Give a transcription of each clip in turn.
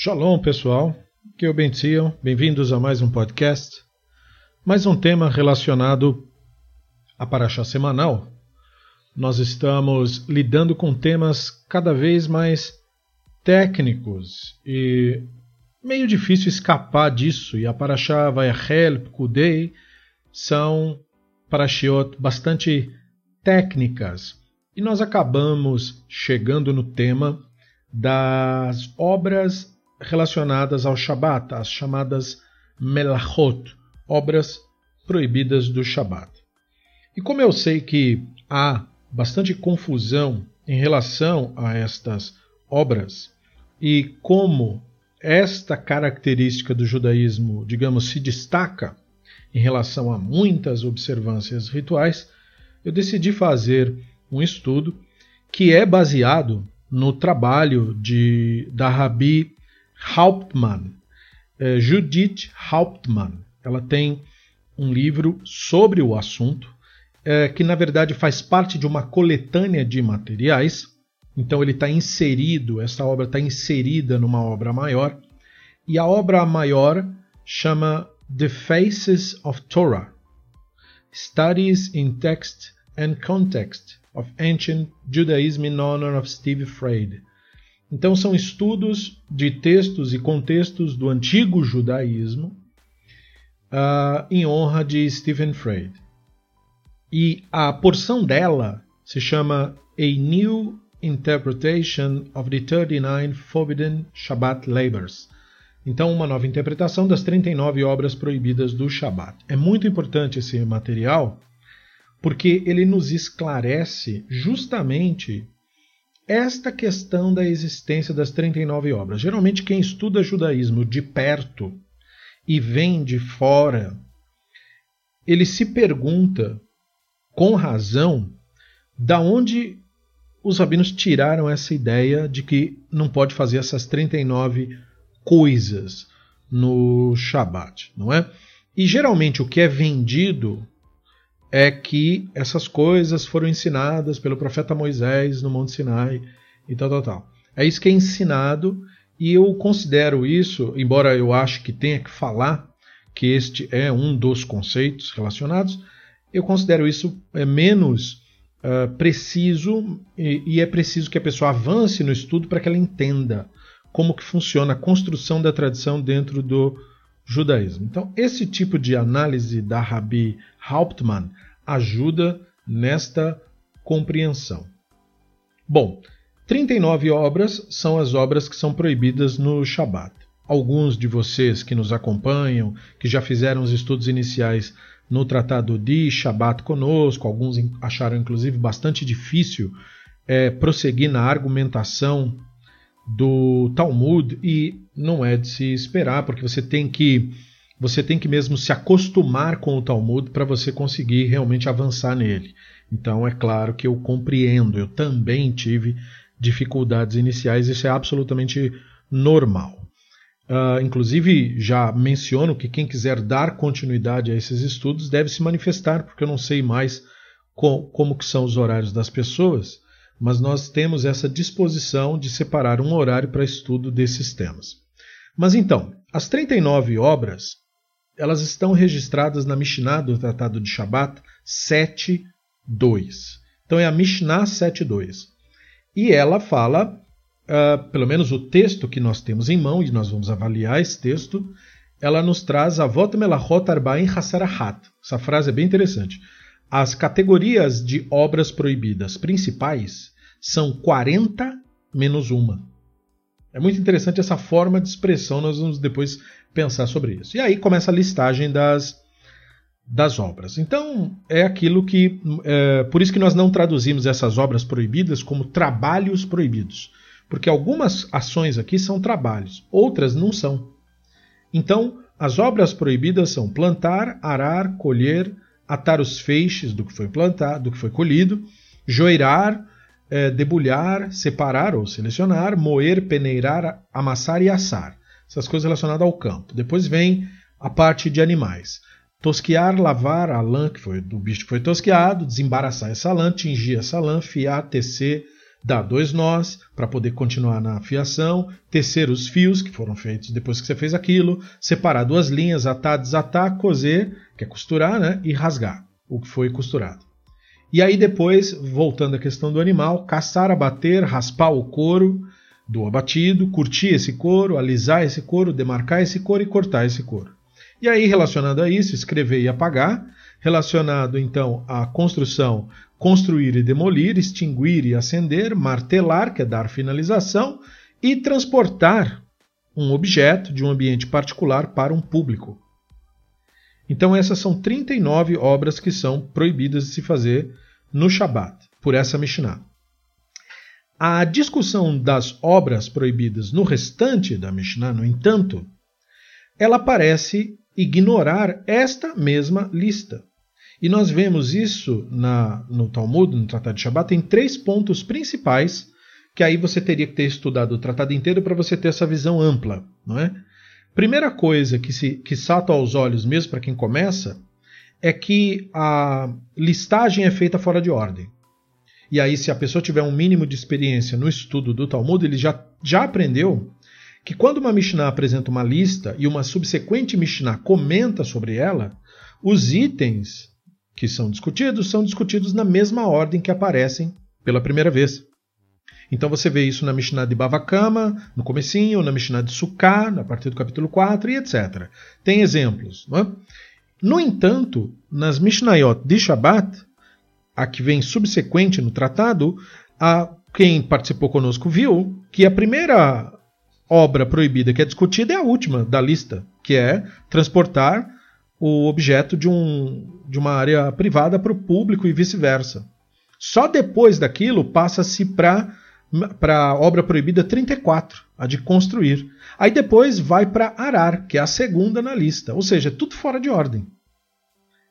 Shalom, pessoal. Que eu benziam. Bem-vindos a mais um podcast. Mais um tema relacionado a Paraxá semanal. Nós estamos lidando com temas cada vez mais técnicos e meio difícil escapar disso. E a Paraxá Vayachel, Kudei são parashiot bastante técnicas. E nós acabamos chegando no tema das obras relacionadas ao Shabat, as chamadas melachot, obras proibidas do Shabat. E como eu sei que há bastante confusão em relação a estas obras e como esta característica do judaísmo, digamos, se destaca em relação a muitas observâncias rituais, eu decidi fazer um estudo que é baseado no trabalho de da Rabi Hauptmann, é, Judith Hauptmann. Ela tem um livro sobre o assunto, é, que na verdade faz parte de uma coletânea de materiais. Então ele está inserido, essa obra está inserida numa obra maior. E a obra maior chama The Faces of Torah Studies in Text and Context of Ancient Judaism in Honor of Steve Freud. Então, são estudos de textos e contextos do antigo judaísmo uh, em honra de Stephen Freud. E a porção dela se chama A New Interpretation of the 39 Forbidden Shabbat Labors. Então, uma nova interpretação das 39 obras proibidas do Shabbat. É muito importante esse material porque ele nos esclarece justamente esta questão da existência das 39 obras. Geralmente, quem estuda judaísmo de perto e vem de fora, ele se pergunta, com razão, da onde os rabinos tiraram essa ideia de que não pode fazer essas 39 coisas no Shabat, não é? E geralmente o que é vendido é que essas coisas foram ensinadas pelo profeta Moisés no Monte Sinai e tal, tal, tal. É isso que é ensinado e eu considero isso, embora eu ache que tenha que falar que este é um dos conceitos relacionados, eu considero isso é, menos uh, preciso e, e é preciso que a pessoa avance no estudo para que ela entenda como que funciona a construção da tradição dentro do judaísmo. Então, esse tipo de análise da Rabi Hauptmann ajuda nesta compreensão. Bom, 39 obras são as obras que são proibidas no Shabat. Alguns de vocês que nos acompanham, que já fizeram os estudos iniciais no Tratado de Shabat conosco, alguns acharam inclusive bastante difícil é, prosseguir na argumentação do Talmud e não é de se esperar, porque você tem que você tem que mesmo se acostumar com o Talmud para você conseguir realmente avançar nele. Então é claro que eu compreendo, eu também tive dificuldades iniciais, isso é absolutamente normal. Uh, inclusive, já menciono que quem quiser dar continuidade a esses estudos deve se manifestar, porque eu não sei mais co como que são os horários das pessoas, mas nós temos essa disposição de separar um horário para estudo desses temas. Mas então, as 39 obras, elas estão registradas na Mishnah do Tratado de Shabat 7.2. Então é a Mishnah 7.2. E ela fala, uh, pelo menos o texto que nós temos em mão, e nós vamos avaliar esse texto, ela nos traz Avot Melachot Arba'in Hasarahat. Essa frase é bem interessante. As categorias de obras proibidas principais são 40 menos uma. É muito interessante essa forma de expressão, nós vamos depois pensar sobre isso. E aí começa a listagem das, das obras. Então, é aquilo que. É, por isso que nós não traduzimos essas obras proibidas como trabalhos proibidos. Porque algumas ações aqui são trabalhos, outras não são. Então, as obras proibidas são plantar, arar, colher, atar os feixes do que foi plantado, do que foi colhido, joirar, é, debulhar, separar ou selecionar, moer, peneirar, amassar e assar. Essas coisas relacionadas ao campo. Depois vem a parte de animais. Tosquear, lavar a lã que foi do bicho que foi tosqueado, desembaraçar essa lã, tingir essa lã, fiar, tecer, dar dois nós para poder continuar na fiação, tecer os fios que foram feitos depois que você fez aquilo, separar duas linhas, atar, desatar, coser, que é costurar, né? e rasgar o que foi costurado. E aí depois, voltando à questão do animal, caçar, abater, raspar o couro do abatido, curtir esse couro, alisar esse couro, demarcar esse couro e cortar esse couro. E aí, relacionado a isso, escrever e apagar, relacionado então à construção, construir e demolir, extinguir e acender, martelar, que é dar finalização, e transportar um objeto de um ambiente particular para um público. Então essas são 39 obras que são proibidas de se fazer no Shabat, por essa Mishnah. A discussão das obras proibidas no restante da Mishnah, no entanto, ela parece ignorar esta mesma lista. E nós vemos isso na, no Talmud, no Tratado de Shabbat, em três pontos principais, que aí você teria que ter estudado o tratado inteiro para você ter essa visão ampla, não é? Primeira coisa que, se, que salta aos olhos, mesmo para quem começa, é que a listagem é feita fora de ordem. E aí, se a pessoa tiver um mínimo de experiência no estudo do Talmud, ele já, já aprendeu que quando uma Mishnah apresenta uma lista e uma subsequente Mishnah comenta sobre ela, os itens que são discutidos são discutidos na mesma ordem que aparecem pela primeira vez. Então você vê isso na Mishnah de Bavakama, no comecinho, na Mishnah de Sukkah, a partir do capítulo 4 e etc. Tem exemplos. É? No entanto, nas Mishnayot de Shabbat, a que vem subsequente no tratado, a, quem participou conosco viu que a primeira obra proibida que é discutida é a última da lista, que é transportar o objeto de, um, de uma área privada para o público e vice-versa. Só depois daquilo passa-se para a obra proibida 34, a de construir. Aí depois vai para arar, que é a segunda na lista, ou seja, é tudo fora de ordem.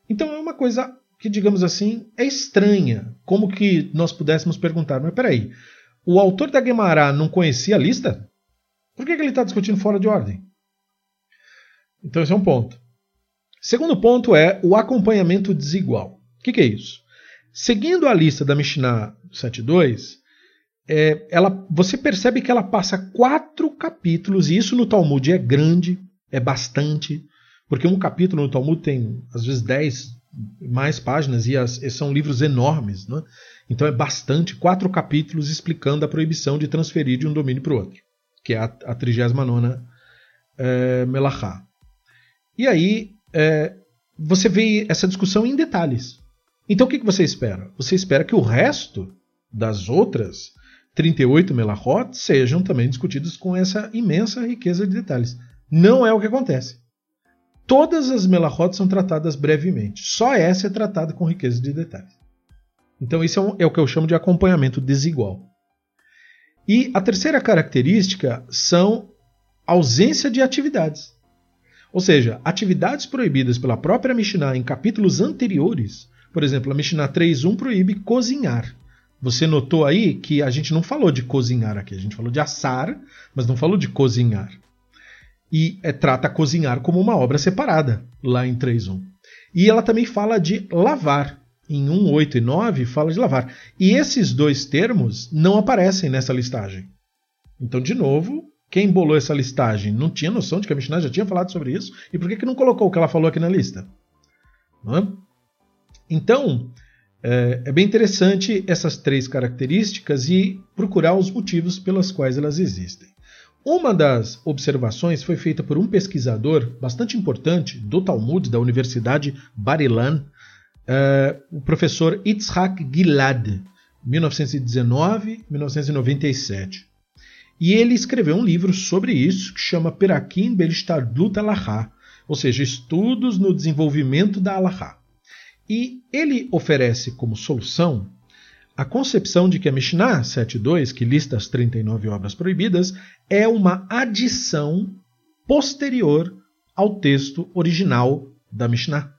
Então é uma coisa que, digamos assim, é estranha. Como que nós pudéssemos perguntar, mas peraí, o autor da Guemará não conhecia a lista? Por que, que ele está discutindo fora de ordem? Então esse é um ponto. Segundo ponto é o acompanhamento desigual. O que, que é isso? Seguindo a lista da Mishnah 7.2, é, ela, você percebe que ela passa quatro capítulos, e isso no Talmud é grande, é bastante, porque um capítulo no Talmud tem às vezes dez mais páginas e, as, e são livros enormes. Né? Então é bastante, quatro capítulos explicando a proibição de transferir de um domínio para o outro, que é a, a 39 é, Melachá. E aí é, você vê essa discussão em detalhes. Então o que, que você espera? Você espera que o resto das outras 38 melachot sejam também discutidos com essa imensa riqueza de detalhes. Não é o que acontece. Todas as melachot são tratadas brevemente. Só essa é tratada com riqueza de detalhes. Então isso é, um, é o que eu chamo de acompanhamento desigual. E a terceira característica são ausência de atividades. Ou seja, atividades proibidas pela própria Mishnah em capítulos anteriores, por exemplo, a Mishnah 3.1 proíbe cozinhar. Você notou aí que a gente não falou de cozinhar aqui, a gente falou de assar, mas não falou de cozinhar. E é, trata cozinhar como uma obra separada, lá em 3.1. E ela também fala de lavar. Em 1.8 e 9 fala de lavar. E esses dois termos não aparecem nessa listagem. Então, de novo, quem bolou essa listagem não tinha noção de que a Mishnah já tinha falado sobre isso, e por que, que não colocou o que ela falou aqui na lista? É? Então, é, é, bem interessante essas três características e procurar os motivos pelos quais elas existem. Uma das observações foi feita por um pesquisador bastante importante do Talmud da Universidade Bar-Ilan, é, o professor Itzhak Gilad, 1919-1997. E ele escreveu um livro sobre isso que chama Perakim Belistardut Alahá, ou seja, estudos no desenvolvimento da Alahá. E ele oferece como solução a concepção de que a Mishnah 7.2, que lista as 39 obras proibidas, é uma adição posterior ao texto original da Mishnah.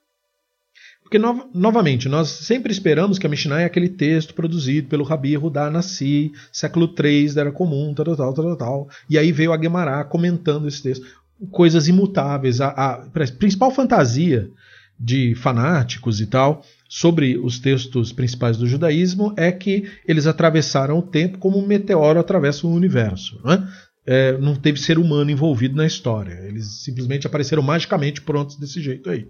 Porque, no, novamente, nós sempre esperamos que a Mishnah é aquele texto produzido pelo Rabi Rudá Nassi, século III da Era Comum, tal, tal, tal, tal, E aí veio a Gemara comentando esse texto. Coisas imutáveis. A, a principal fantasia de fanáticos e tal sobre os textos principais do judaísmo é que eles atravessaram o tempo como um meteoro atravessa o universo. Não, é? É, não teve ser humano envolvido na história. Eles simplesmente apareceram magicamente prontos desse jeito aí.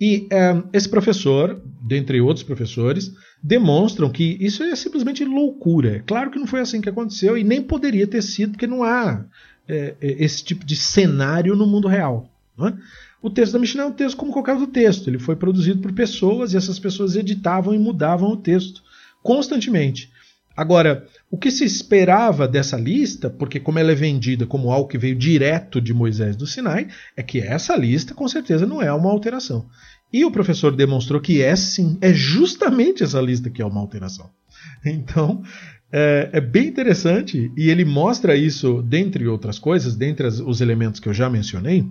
E é, esse professor, dentre outros professores, demonstram que isso é simplesmente loucura. Claro que não foi assim que aconteceu e nem poderia ter sido, porque não há é, é esse tipo de cenário no mundo real. É? O texto da Mishnah é um texto como qualquer outro texto. Ele foi produzido por pessoas e essas pessoas editavam e mudavam o texto constantemente. Agora, o que se esperava dessa lista, porque como ela é vendida como algo que veio direto de Moisés do Sinai, é que essa lista com certeza não é uma alteração. E o professor demonstrou que é sim, é justamente essa lista que é uma alteração. Então, é, é bem interessante e ele mostra isso, dentre outras coisas, dentre os elementos que eu já mencionei,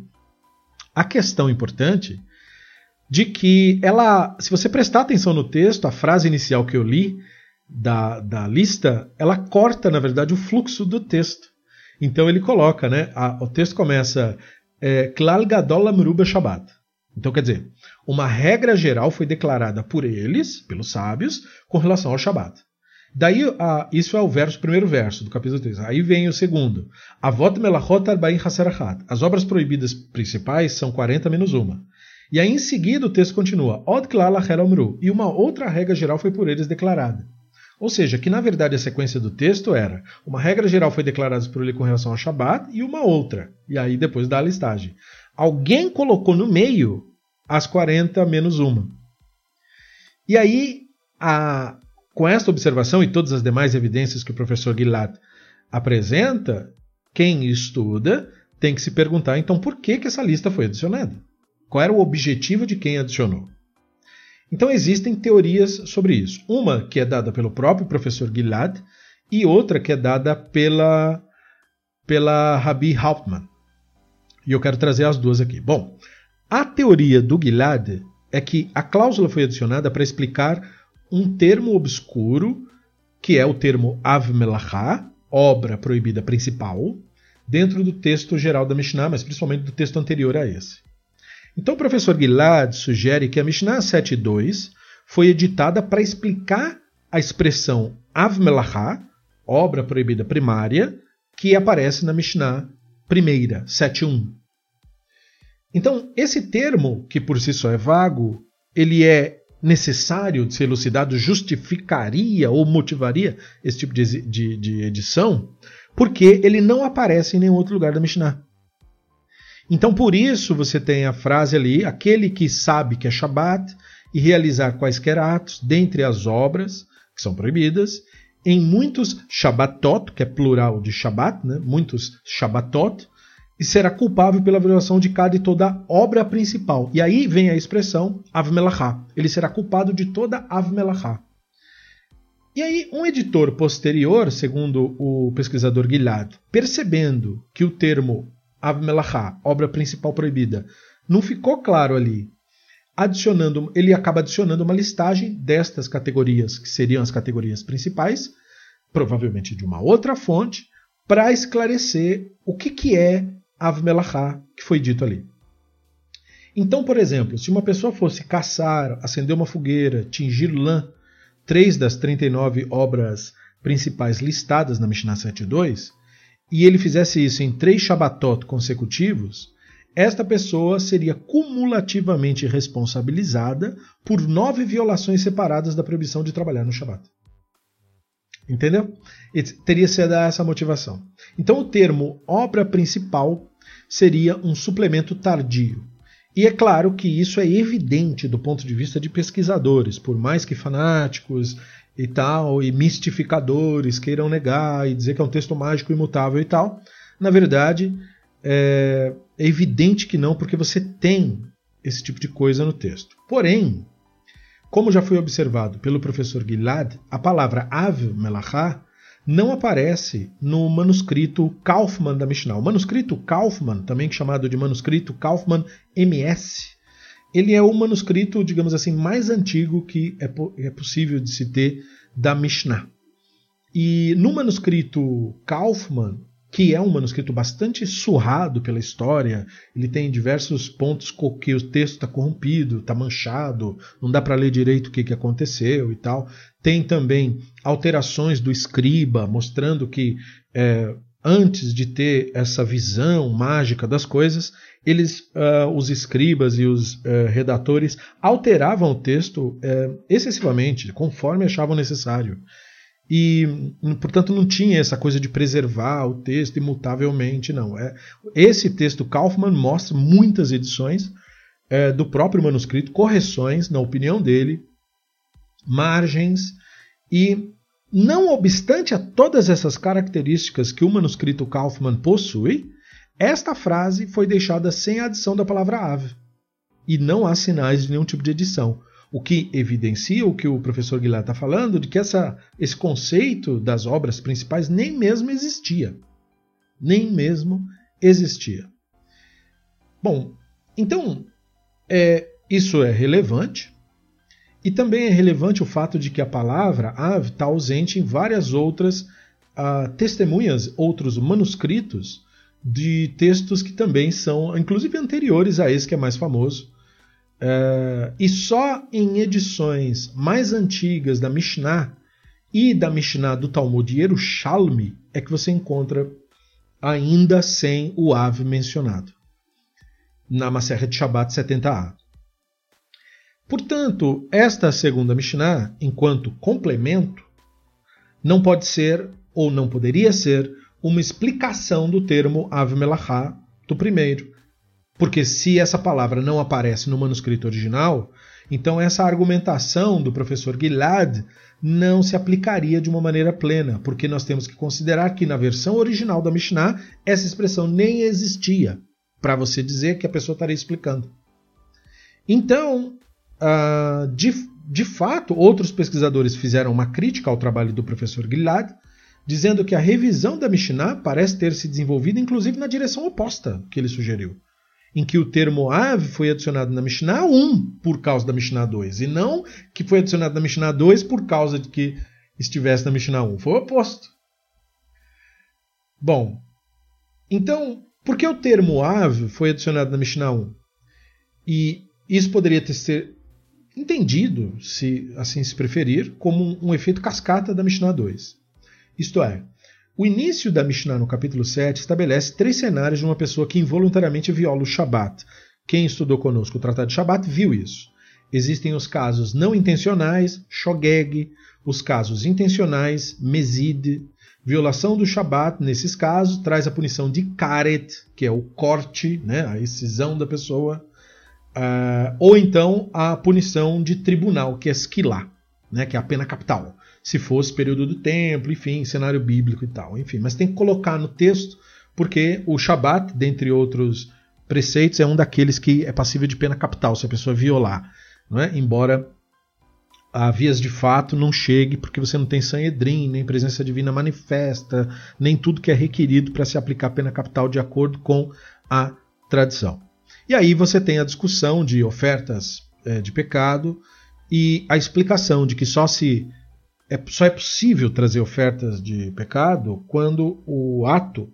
a questão importante de que ela, se você prestar atenção no texto, a frase inicial que eu li da, da lista, ela corta, na verdade, o fluxo do texto. Então ele coloca, né? A, o texto começa é, Klal Gadol Shabbat. Então quer dizer, uma regra geral foi declarada por eles, pelos sábios, com relação ao Shabat. Daí, a, isso é o verso, primeiro verso do capítulo 3. Aí vem o segundo. Avot melachot arba'in haserachat. As obras proibidas principais são 40 menos uma. E aí em seguida o texto continua. Od E uma outra regra geral foi por eles declarada. Ou seja, que na verdade a sequência do texto era uma regra geral foi declarada por ele com relação ao Shabat e uma outra. E aí depois dá a listagem. Alguém colocou no meio as 40 menos uma. E aí a, com esta observação e todas as demais evidências que o professor Gilad apresenta, quem estuda tem que se perguntar então por que, que essa lista foi adicionada? Qual era o objetivo de quem adicionou? Então existem teorias sobre isso. Uma que é dada pelo próprio professor Gilad e outra que é dada pela, pela Rabi Hauptmann. E eu quero trazer as duas aqui. Bom, a teoria do Gilad é que a cláusula foi adicionada para explicar um termo obscuro, que é o termo Av obra proibida principal, dentro do texto geral da Mishnah, mas principalmente do texto anterior a esse. Então o professor Gilad sugere que a Mishnah 7.2 foi editada para explicar a expressão Av obra proibida primária, que aparece na Mishnah primeira, 7.1. Então, esse termo, que por si só é vago, ele é necessário de ser elucidado justificaria ou motivaria esse tipo de, de, de, edição, porque ele não aparece em nenhum outro lugar da Mishnah. Então, por isso, você tem a frase ali: aquele que sabe que é Shabat e realizar quaisquer atos, dentre as obras que são proibidas, em muitos Shabbatot, que é plural de Shabat, né? muitos Shabbatot, e será culpável pela violação de cada e toda obra principal. E aí vem a expressão Avmelachá. Ele será culpado de toda Avmelachá. E aí, um editor posterior, segundo o pesquisador Gilad, percebendo que o termo Avmelachá, obra principal proibida, não ficou claro ali, adicionando, ele acaba adicionando uma listagem destas categorias, que seriam as categorias principais, provavelmente de uma outra fonte, para esclarecer o que, que é Av Melachá, que foi dito ali. Então, por exemplo, se uma pessoa fosse caçar, acender uma fogueira, tingir lã, três das 39 obras principais listadas na Mishnah 7.2, e ele fizesse isso em três Shabbatot consecutivos, esta pessoa seria cumulativamente responsabilizada por nove violações separadas da proibição de trabalhar no Shabbat. Entendeu? teria sido essa motivação. Então, o termo obra principal seria um suplemento tardio. E é claro que isso é evidente do ponto de vista de pesquisadores, por mais que fanáticos e tal, e mistificadores queiram negar e dizer que é um texto mágico imutável e tal. Na verdade, é, é evidente que não, porque você tem esse tipo de coisa no texto. Porém, como já foi observado pelo professor Gilad, a palavra Av Melachá não aparece no manuscrito Kaufmann da Mishnah. O manuscrito Kaufmann, também chamado de manuscrito Kaufmann MS, ele é o manuscrito, digamos assim, mais antigo que é, é possível de se ter da Mishnah. E no manuscrito Kaufmann, que é um manuscrito bastante surrado pela história. Ele tem diversos pontos que o texto está corrompido, está manchado, não dá para ler direito o que, que aconteceu e tal. Tem também alterações do escriba, mostrando que é, antes de ter essa visão mágica das coisas, eles, uh, os escribas e os uh, redatores alteravam o texto uh, excessivamente, conforme achavam necessário. E, portanto, não tinha essa coisa de preservar o texto imutavelmente, não. É, esse texto Kaufmann mostra muitas edições é, do próprio manuscrito, correções, na opinião dele, margens, e não obstante a todas essas características que o manuscrito Kaufmann possui, esta frase foi deixada sem a adição da palavra ave. E não há sinais de nenhum tipo de edição. O que evidencia o que o professor Guilherme está falando, de que essa, esse conceito das obras principais nem mesmo existia. Nem mesmo existia. Bom, então, é, isso é relevante. E também é relevante o fato de que a palavra ave está ausente em várias outras uh, testemunhas, outros manuscritos de textos que também são, inclusive anteriores a esse que é mais famoso, Uh, e só em edições mais antigas da Mishnah e da Mishnah do Talmud Yerushalmi é que você encontra ainda sem o ave mencionado na de Shabbat 70a. Portanto, esta segunda Mishnah, enquanto complemento, não pode ser ou não poderia ser uma explicação do termo Ave Melachá do primeiro, porque se essa palavra não aparece no manuscrito original, então essa argumentação do professor Gilad não se aplicaria de uma maneira plena, porque nós temos que considerar que na versão original da Mishnah essa expressão nem existia para você dizer que a pessoa estaria explicando. Então, uh, de, de fato, outros pesquisadores fizeram uma crítica ao trabalho do professor Gilad, dizendo que a revisão da Mishnah parece ter se desenvolvido inclusive na direção oposta que ele sugeriu em que o termo ave foi adicionado na Mishnah 1 por causa da Mishnah 2, e não que foi adicionado na Mishnah 2 por causa de que estivesse na Mishnah 1. Foi o oposto. Bom, então, por que o termo ave foi adicionado na Mishnah 1? E isso poderia ter sido entendido, se assim se preferir, como um, um efeito cascata da Mishnah 2. Isto é, o início da Mishnah no capítulo 7 estabelece três cenários de uma pessoa que involuntariamente viola o Shabat. Quem estudou conosco o Tratado de Shabat viu isso. Existem os casos não intencionais, shogeg, os casos intencionais, mesid. Violação do Shabat, nesses casos, traz a punição de karet, que é o corte, né, a excisão da pessoa, uh, ou então a punição de tribunal, que é skilá, né, que é a pena capital se fosse período do templo, enfim, cenário bíblico e tal, enfim. Mas tem que colocar no texto, porque o Shabat, dentre outros preceitos, é um daqueles que é passível de pena capital se a pessoa violar, não é? Embora a vias de fato não chegue, porque você não tem sanhedrim, nem presença divina manifesta, nem tudo que é requerido para se aplicar a pena capital de acordo com a tradição. E aí você tem a discussão de ofertas é, de pecado e a explicação de que só se é, só é possível trazer ofertas de pecado quando o ato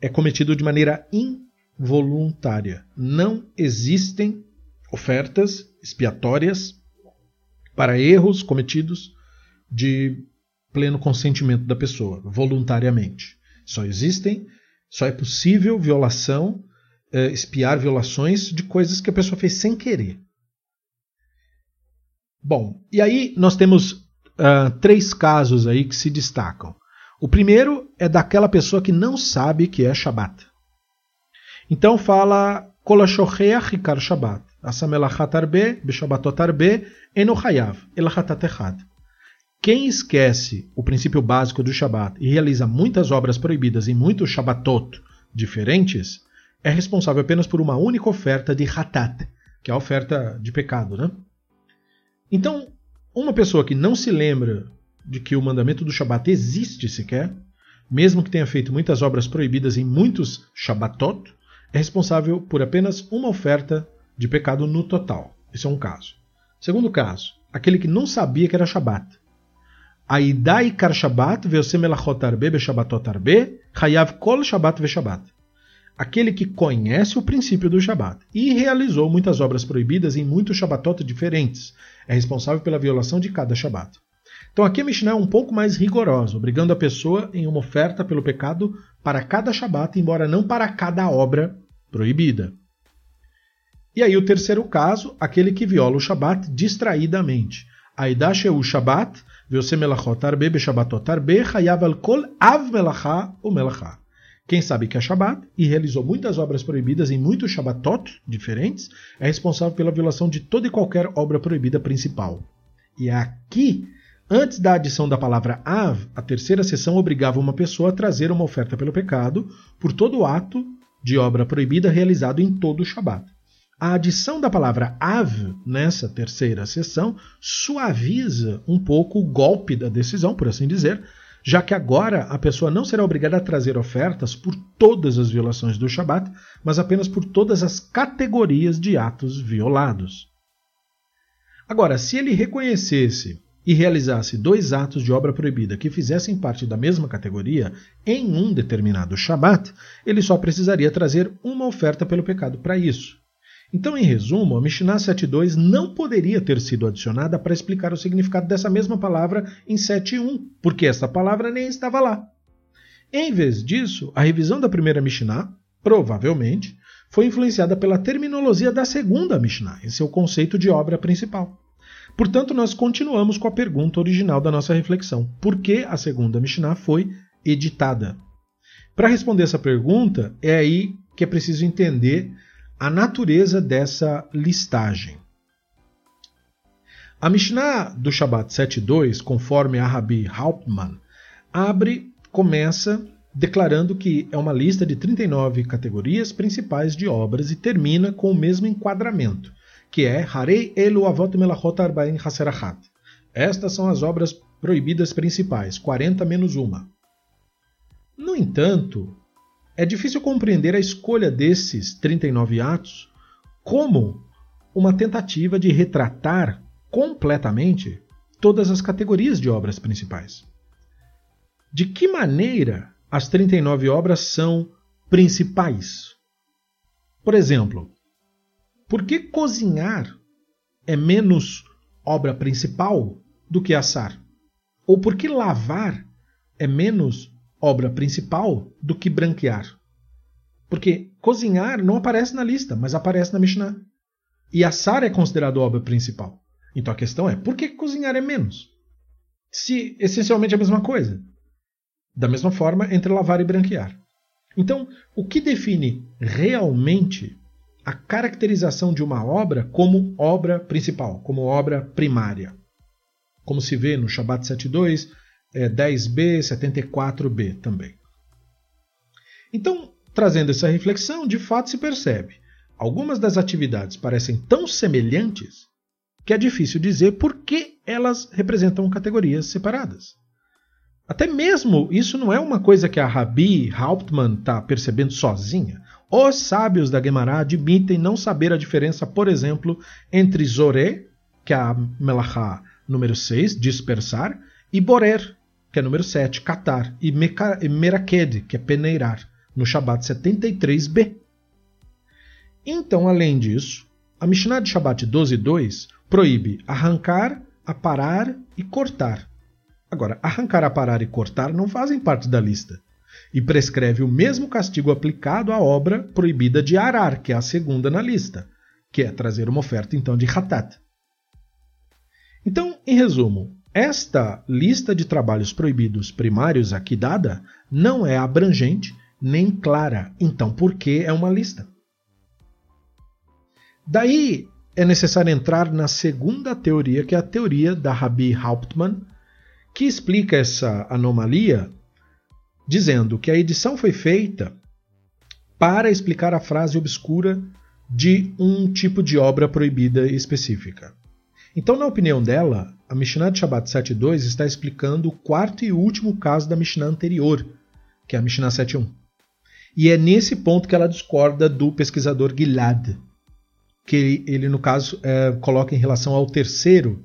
é cometido de maneira involuntária. Não existem ofertas expiatórias para erros cometidos de pleno consentimento da pessoa, voluntariamente. Só existem, só é possível violação, é, expiar violações de coisas que a pessoa fez sem querer. Bom, e aí nós temos uh, três casos aí que se destacam. O primeiro é daquela pessoa que não sabe que é Shabat. Então fala Kolashorreach Hikar Shabat. Enochayav. Quem esquece o princípio básico do Shabat e realiza muitas obras proibidas em muitos Shabbatot diferentes, é responsável apenas por uma única oferta de Hatat, que é a oferta de pecado. Né? Então, uma pessoa que não se lembra de que o mandamento do Shabat existe sequer, mesmo que tenha feito muitas obras proibidas em muitos Shabbatot, é responsável por apenas uma oferta de pecado no total. Esse é um caso. Segundo caso, aquele que não sabia que era Shabat. Aidai kar Shabbat veose melachot arbe beshabatot arbe, chayav kol Shabbat veshabat. Aquele que conhece o princípio do Shabat e realizou muitas obras proibidas em muitos Shabbatot diferentes, é responsável pela violação de cada Shabat. Então aqui a Mishnah é um pouco mais rigorosa, obrigando a pessoa em uma oferta pelo pecado para cada Shabat, embora não para cada obra proibida. E aí o terceiro caso, aquele que viola o Shabat distraidamente. Aidasheu Shabat, veose melachot arbe beshabatot arbe, chayav al kol av melachá o melachá. Quem sabe que é Shabat e realizou muitas obras proibidas em muitos Shabbatot diferentes, é responsável pela violação de toda e qualquer obra proibida principal. E é aqui Antes da adição da palavra av, a terceira seção obrigava uma pessoa a trazer uma oferta pelo pecado por todo ato de obra proibida realizado em todo o Shabat. A adição da palavra av nessa terceira seção suaviza um pouco o golpe da decisão, por assim dizer, já que agora a pessoa não será obrigada a trazer ofertas por todas as violações do Shabat, mas apenas por todas as categorias de atos violados. Agora, se ele reconhecesse e realizasse dois atos de obra proibida que fizessem parte da mesma categoria em um determinado Shabat, ele só precisaria trazer uma oferta pelo pecado para isso. Então, em resumo, a Mishnah 7.2 não poderia ter sido adicionada para explicar o significado dessa mesma palavra em 7.1, porque essa palavra nem estava lá. Em vez disso, a revisão da primeira Mishnah, provavelmente, foi influenciada pela terminologia da segunda Mishnah, em seu conceito de obra principal. Portanto, nós continuamos com a pergunta original da nossa reflexão: por que a segunda Mishnah foi editada? Para responder essa pergunta, é aí que é preciso entender a natureza dessa listagem. A Mishnah do Shabbat 7.2, conforme a Rabi Hauptmann, abre, começa declarando que é uma lista de 39 categorias principais de obras e termina com o mesmo enquadramento que é Harei Elu Avot Melachot Arbaim Haserachat. Estas são as obras proibidas principais, 40 menos uma. No entanto, é difícil compreender a escolha desses 39 atos como uma tentativa de retratar completamente todas as categorias de obras principais. De que maneira as 39 obras são principais? Por exemplo, por que cozinhar é menos obra principal do que assar? Ou por que lavar é menos obra principal do que branquear? Porque cozinhar não aparece na lista, mas aparece na Mishnah. E assar é considerado obra principal. Então a questão é: por que cozinhar é menos? Se essencialmente é a mesma coisa. Da mesma forma entre lavar e branquear. Então, o que define realmente a caracterização de uma obra como obra principal, como obra primária. Como se vê no Shabbat 72, é, 10b, 74b também. Então, trazendo essa reflexão, de fato se percebe. Algumas das atividades parecem tão semelhantes que é difícil dizer por que elas representam categorias separadas. Até mesmo isso não é uma coisa que a Rabi Hauptmann está percebendo sozinha. Os sábios da Gemara admitem não saber a diferença, por exemplo, entre Zoré, que é a Melachá número 6, dispersar, e Borer, que é número 7, catar, e Meraked, que é peneirar, no Shabat 73b. Então, além disso, a Mishnah de Shabat 12.2 proíbe arrancar, aparar e cortar. Agora, arrancar, aparar e cortar não fazem parte da lista e prescreve o mesmo castigo aplicado à obra proibida de arar, que é a segunda na lista, que é trazer uma oferta então de hatat. Então, em resumo, esta lista de trabalhos proibidos primários aqui dada não é abrangente nem clara. Então, por que é uma lista? Daí é necessário entrar na segunda teoria, que é a teoria da Rabbi Hauptmann, que explica essa anomalia dizendo que a edição foi feita para explicar a frase obscura de um tipo de obra proibida específica. Então, na opinião dela, a Mishnah de Shabbat 7.2 está explicando o quarto e último caso da Mishnah anterior, que é a Mishnah 7.1. E é nesse ponto que ela discorda do pesquisador Gilad, que ele, no caso, é, coloca em relação ao terceiro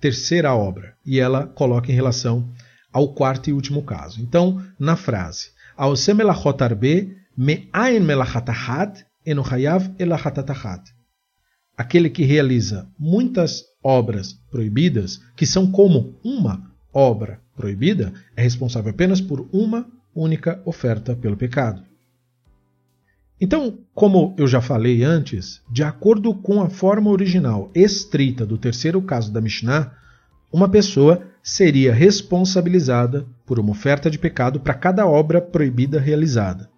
terceira obra, e ela coloca em relação ao quarto e último caso. Então, na frase, Aosem elachot arbe, me'ain melachatahad, enochayav elachatatahad. Aquele que realiza muitas obras proibidas, que são como uma obra proibida, é responsável apenas por uma única oferta pelo pecado. Então, como eu já falei antes, de acordo com a forma original estrita do terceiro caso da Mishnah, uma pessoa seria responsabilizada por uma oferta de pecado para cada obra proibida realizada.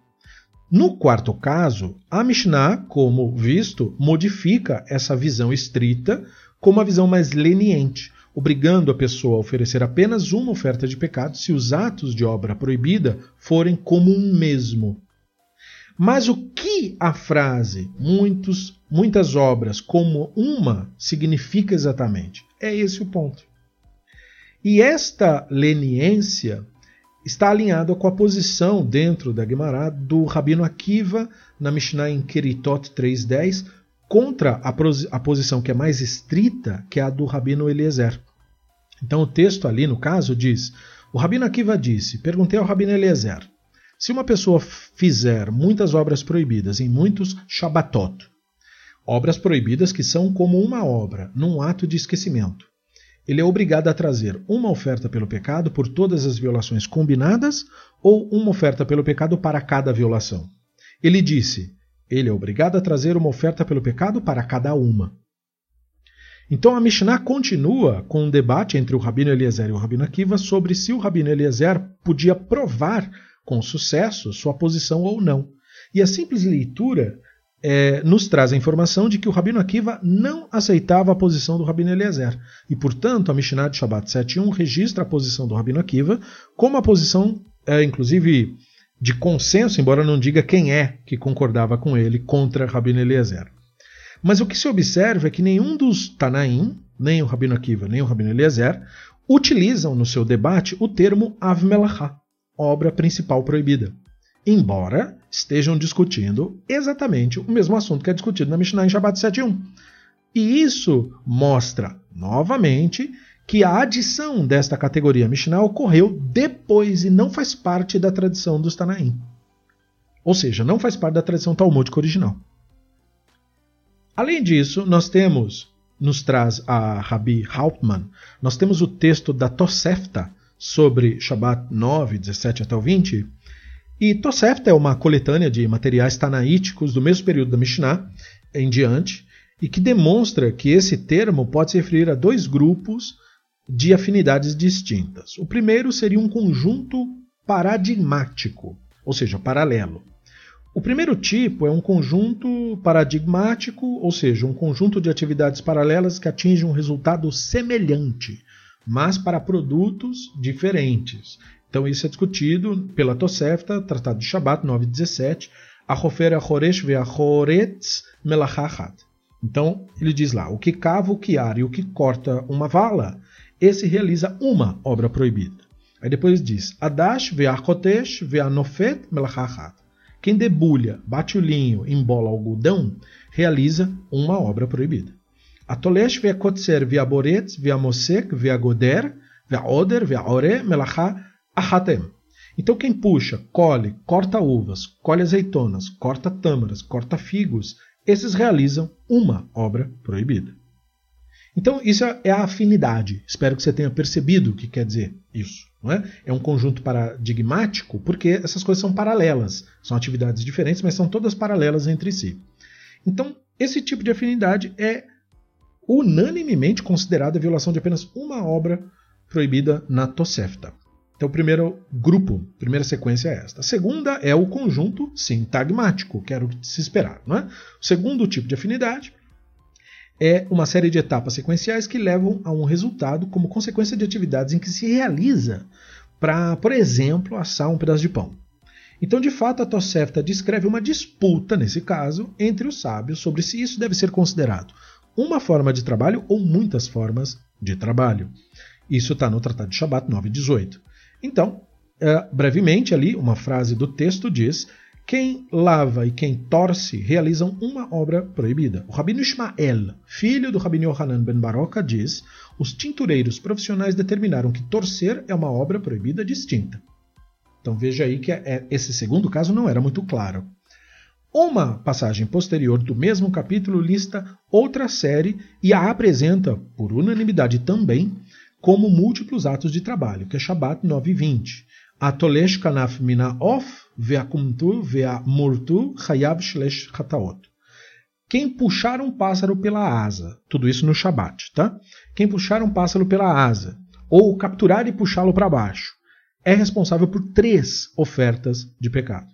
No quarto caso, a Mishnah, como visto, modifica essa visão estrita com uma visão mais leniente, obrigando a pessoa a oferecer apenas uma oferta de pecado se os atos de obra proibida forem como um mesmo. Mas o que a frase muitos, muitas obras como uma significa exatamente? É esse o ponto. E esta leniência está alinhada com a posição dentro da Gemara do Rabino Akiva na Mishnah em Keritot 3.10 contra a, a posição que é mais estrita, que é a do Rabino Eliezer. Então o texto ali, no caso, diz: O Rabino Akiva disse: Perguntei ao Rabino Eliezer, se uma pessoa fizer muitas obras proibidas em muitos Shabbatot, obras proibidas que são como uma obra, num ato de esquecimento, ele é obrigado a trazer uma oferta pelo pecado por todas as violações combinadas ou uma oferta pelo pecado para cada violação. Ele disse: ele é obrigado a trazer uma oferta pelo pecado para cada uma. Então a Mishnah continua com um debate entre o Rabino Eliezer e o Rabino Akiva sobre se o Rabino Eliezer podia provar com sucesso sua posição ou não. E a simples leitura é, nos traz a informação de que o Rabino Akiva não aceitava a posição do Rabino Eliezer. E, portanto, a Mishnah de Shabbat 7.1 registra a posição do Rabino Akiva como a posição, é, inclusive, de consenso, embora não diga quem é que concordava com ele contra Rabino Eliezer. Mas o que se observa é que nenhum dos Tanaim, nem o Rabino Akiva, nem o Rabino Eliezer, utilizam no seu debate o termo Av obra principal proibida embora estejam discutindo exatamente o mesmo assunto que é discutido na Mishnah em Shabbat 7.1. E isso mostra, novamente, que a adição desta categoria Mishnah ocorreu depois e não faz parte da tradição dos Tanaim. Ou seja, não faz parte da tradição talmúdica original. Além disso, nós temos, nos traz a Rabi Hauptmann, nós temos o texto da Tosefta sobre Shabbat 9, 17 até o 20, e Tosefta é uma coletânea de materiais tanaíticos do mesmo período da Mishnah em diante, e que demonstra que esse termo pode se referir a dois grupos de afinidades distintas. O primeiro seria um conjunto paradigmático, ou seja, paralelo. O primeiro tipo é um conjunto paradigmático, ou seja, um conjunto de atividades paralelas que atinge um resultado semelhante, mas para produtos diferentes. Então isso é discutido pela Tosefta, Tratado de Shabat 9.17, Achofer Achoresh Veachoretz Melachachat. Então ele diz lá, o que cava o quiar e o que corta uma vala, esse realiza uma obra proibida. Aí depois diz, Adash Veachotesh Veanofet Melachachat. Quem debulha, bate o linho, embola algodão, realiza uma obra proibida. Atolesh Veakotzer Veaboretz Veamosek Veagoder Veaoder Veaore Melachah ahatem. Então quem puxa, colhe, corta uvas, colhe azeitonas, corta tâmaras, corta figos, esses realizam uma obra proibida. Então isso é a afinidade. Espero que você tenha percebido o que quer dizer isso. Não é? é um conjunto paradigmático porque essas coisas são paralelas. São atividades diferentes, mas são todas paralelas entre si. Então esse tipo de afinidade é unanimemente considerada violação de apenas uma obra proibida na Tosefta. Então, o primeiro grupo, primeira sequência é esta. A segunda é o conjunto sintagmático, que era o que se esperar. Não é? O segundo tipo de afinidade é uma série de etapas sequenciais que levam a um resultado como consequência de atividades em que se realiza para, por exemplo, assar um pedaço de pão. Então, de fato, a Tosefta descreve uma disputa, nesse caso, entre os sábios sobre se isso deve ser considerado uma forma de trabalho ou muitas formas de trabalho. Isso está no Tratado de Shabat 9.18. Então, é, brevemente ali, uma frase do texto diz quem lava e quem torce realizam uma obra proibida. O Rabino Ishmael, filho do Rabino Yohanan ben Baroka, diz: os tintureiros profissionais determinaram que torcer é uma obra proibida distinta. Então veja aí que é, é, esse segundo caso não era muito claro. Uma passagem posterior do mesmo capítulo lista outra série e a apresenta, por unanimidade também, como múltiplos atos de trabalho, que é Shabbat 9 e 20. Atolesh kanaf mina of ve'akumtu ve'amurtu chayab shlesh chataot. Quem puxar um pássaro pela asa, tudo isso no Shabat, tá? Quem puxar um pássaro pela asa, ou capturar e puxá-lo para baixo, é responsável por três ofertas de pecado.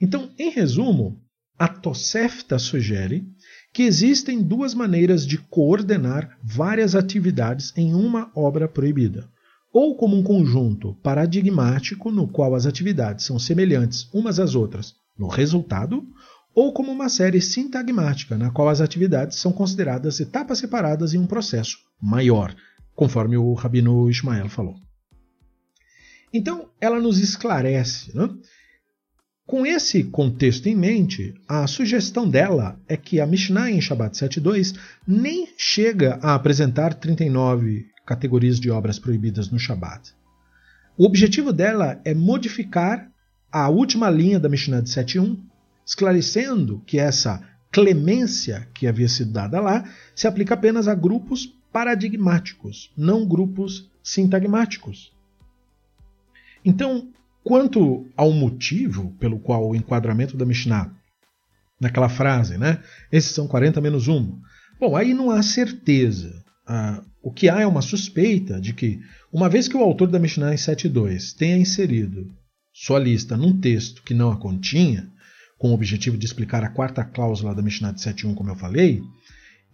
Então, em resumo, a Tosefta sugere que existem duas maneiras de coordenar várias atividades em uma obra proibida ou como um conjunto paradigmático no qual as atividades são semelhantes umas às outras no resultado, ou como uma série sintagmática na qual as atividades são consideradas etapas separadas em um processo maior, conforme o Rabino Ismael falou. Então, ela nos esclarece. Né? Com esse contexto em mente, a sugestão dela é que a Mishnah em Shabbat 7.2 nem chega a apresentar 39 categorias de obras proibidas no Shabat. O objetivo dela é modificar a última linha da Mishnah de 7.1, esclarecendo que essa clemência que havia sido dada lá se aplica apenas a grupos paradigmáticos, não grupos sintagmáticos. Então, quanto ao motivo pelo qual o enquadramento da Mishnah, naquela frase, né? Esses são 40 menos 1. Bom, aí não há certeza. Ah, o que há é uma suspeita de que, uma vez que o autor da Mishnah em 7.2 tenha inserido sua lista num texto que não a continha, com o objetivo de explicar a quarta cláusula da Mishnah de 7.1, como eu falei,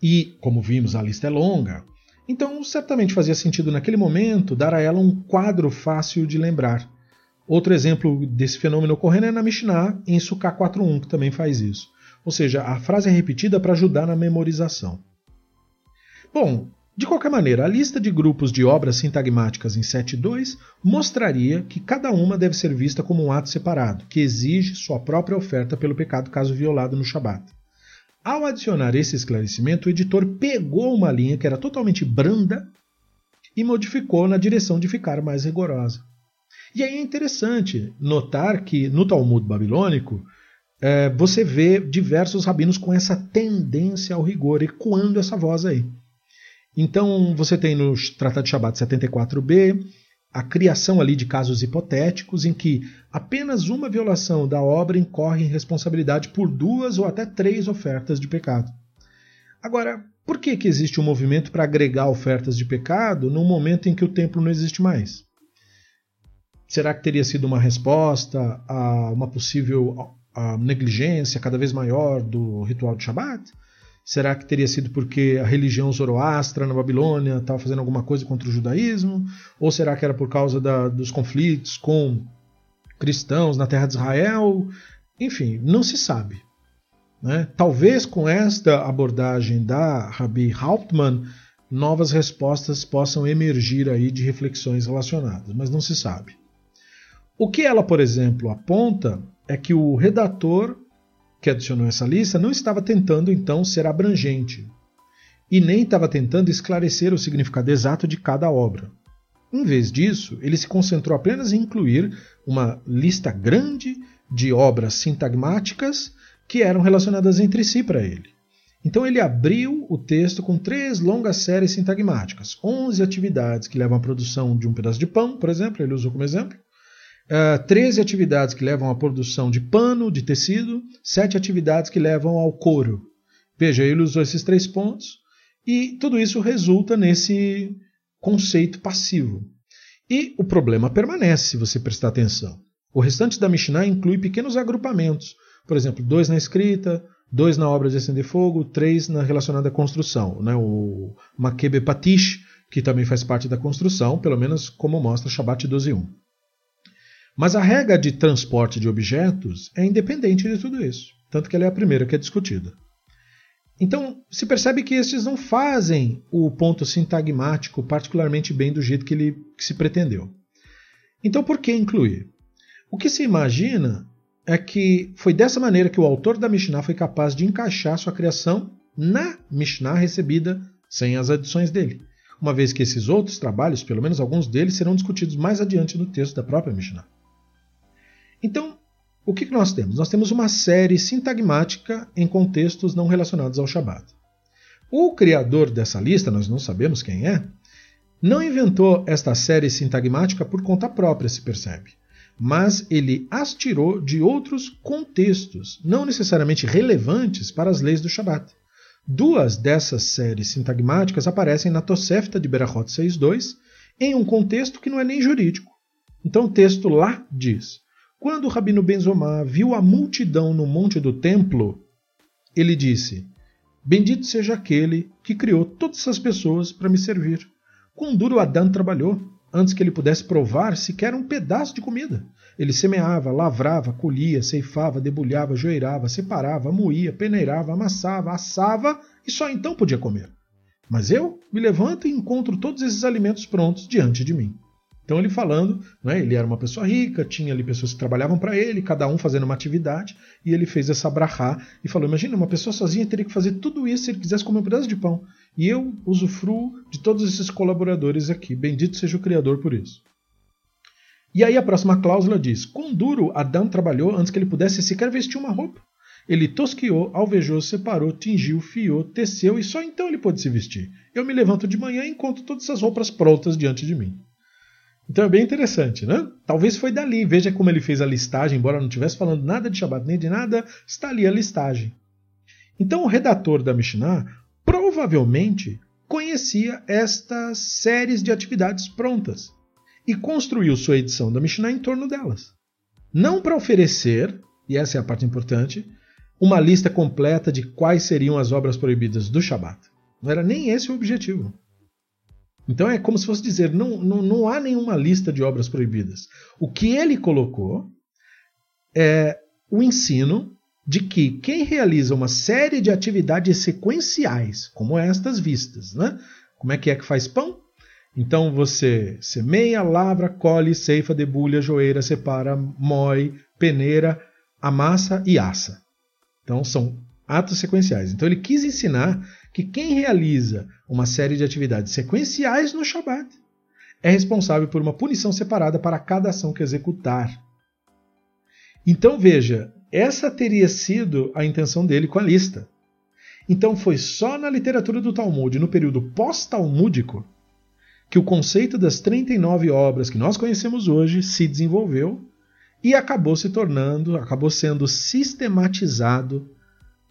e, como vimos, a lista é longa, então certamente fazia sentido naquele momento dar a ela um quadro fácil de lembrar. Outro exemplo desse fenômeno ocorrendo é na Mishnah, em Sukkah 4.1, que também faz isso. Ou seja, a frase é repetida para ajudar na memorização. Bom, de qualquer maneira, a lista de grupos de obras sintagmáticas em 7.2 mostraria que cada uma deve ser vista como um ato separado, que exige sua própria oferta pelo pecado caso violado no Shabat. Ao adicionar esse esclarecimento, o editor pegou uma linha que era totalmente branda e modificou na direção de ficar mais rigorosa. E aí é interessante notar que no Talmud babilônico é, você vê diversos rabinos com essa tendência ao rigor, ecoando essa voz aí. Então, você tem no Tratado de Shabbat 74b a criação ali de casos hipotéticos em que apenas uma violação da obra incorre em responsabilidade por duas ou até três ofertas de pecado. Agora, por que, que existe um movimento para agregar ofertas de pecado num momento em que o templo não existe mais? Será que teria sido uma resposta a uma possível a negligência cada vez maior do ritual de Shabbat? Será que teria sido porque a religião zoroastra na Babilônia estava fazendo alguma coisa contra o judaísmo? Ou será que era por causa da, dos conflitos com cristãos na terra de Israel? Enfim, não se sabe. Né? Talvez com esta abordagem da Rabi Hauptmann, novas respostas possam emergir aí de reflexões relacionadas, mas não se sabe. O que ela, por exemplo, aponta é que o redator que adicionou essa lista não estava tentando então ser abrangente e nem estava tentando esclarecer o significado exato de cada obra. Em vez disso, ele se concentrou apenas em incluir uma lista grande de obras sintagmáticas que eram relacionadas entre si para ele. Então ele abriu o texto com três longas séries sintagmáticas, 11 atividades que levam à produção de um pedaço de pão, por exemplo, ele usou como exemplo, uh, ah, 13 atividades que levam à produção de pano, de tecido, 7 atividades que levam ao couro. Veja, ele usou esses três pontos e tudo isso resulta nesse conceito passivo. E o problema permanece se você prestar atenção. O restante da Mishnah inclui pequenos agrupamentos, por exemplo, dois na escrita, dois na obra de acender fogo, três na relacionada à construção, né? o Makebe Patish, que também faz parte da construção, pelo menos como mostra Shabbat 12.1. Mas a regra de transporte de objetos é independente de tudo isso, tanto que ela é a primeira que é discutida. Então, se percebe que estes não fazem o ponto sintagmático particularmente bem do jeito que, ele, que se pretendeu. Então, por que incluir? O que se imagina é que foi dessa maneira que o autor da Mishnah foi capaz de encaixar sua criação na Mishnah recebida sem as adições dele, uma vez que esses outros trabalhos, pelo menos alguns deles, serão discutidos mais adiante no texto da própria Mishnah. Então, o que nós temos? Nós temos uma série sintagmática em contextos não relacionados ao Shabat. O criador dessa lista, nós não sabemos quem é, não inventou esta série sintagmática por conta própria, se percebe, mas ele as tirou de outros contextos, não necessariamente relevantes para as leis do Shabat. Duas dessas séries sintagmáticas aparecem na Tosefta de Berachot 6.2, em um contexto que não é nem jurídico. Então o texto lá diz: Quando o Rabino Benzomar viu a multidão no monte do templo, ele disse: Bendito seja aquele que criou todas essas pessoas para me servir. Quão duro Adão trabalhou, antes que ele pudesse provar sequer um pedaço de comida. Ele semeava, lavrava, colhia, ceifava, debulhava, joeirava, separava, moía, peneirava, amassava, assava e só então podia comer. Mas eu me levanto e encontro todos esses alimentos prontos diante de mim. Então ele falando, né, ele era uma pessoa rica, tinha ali pessoas que trabalhavam para ele, cada um fazendo uma atividade, e ele fez essa brahá e falou: Imagina, uma pessoa sozinha teria que fazer tudo isso se ele quisesse comer um pedaço de pão. E eu usufruo de todos esses colaboradores aqui. Bendito seja o Criador por isso. E aí a próxima cláusula diz: Quão duro Adão trabalhou antes que ele pudesse sequer vestir uma roupa. Ele tosquiou, alvejou, separou, tingiu, fiou, teceu e só então ele pôde se vestir. Eu me levanto de manhã e encontro todas essas roupas prontas diante de mim. Então é bem interessante, né? Talvez foi dali. Veja como ele fez a listagem, embora não estivesse falando nada de Shabbat nem de nada, está ali a listagem. Então o redator da Mishnah provavelmente conhecia estas séries de atividades prontas e construiu sua edição da Mishnah em torno delas. Não para oferecer, e essa é a parte importante, uma lista completa de quais seriam as obras proibidas do Shabat. Não era nem esse o objetivo. Então é como se fosse dizer: não, não, não há nenhuma lista de obras proibidas. O que ele colocou é o ensino de que quem realiza uma série de atividades sequenciais, como estas vistas, né? como é que é que faz pão? Então você semeia, lavra, colhe, ceifa, debulha, joeira, separa, moe, peneira, amassa e assa. Então são atos sequenciais. Então ele quis ensinar que quem realiza uma série de atividades sequenciais no Shabat é responsável por uma punição separada para cada ação que executar. Então veja, essa teria sido a intenção dele com a lista. Então foi só na literatura do Talmud, no período pós-talmúdico, que o conceito das 39 obras que nós conhecemos hoje se desenvolveu e acabou se tornando, acabou sendo sistematizado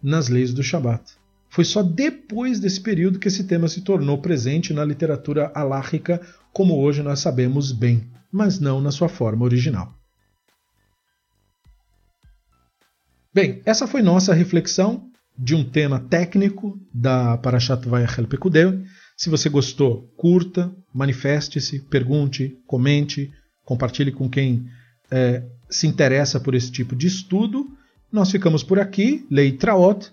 nas leis do Shabat. Foi só depois desse período que esse tema se tornou presente na literatura alárrica, como hoje nós sabemos bem, mas não na sua forma original. Bem, essa foi nossa reflexão de um tema técnico da Parashat Vayachel Pekudeu. Se você gostou, curta, manifeste-se, pergunte, comente, compartilhe com quem é, se interessa por esse tipo de estudo. Nós ficamos por aqui. Leitraot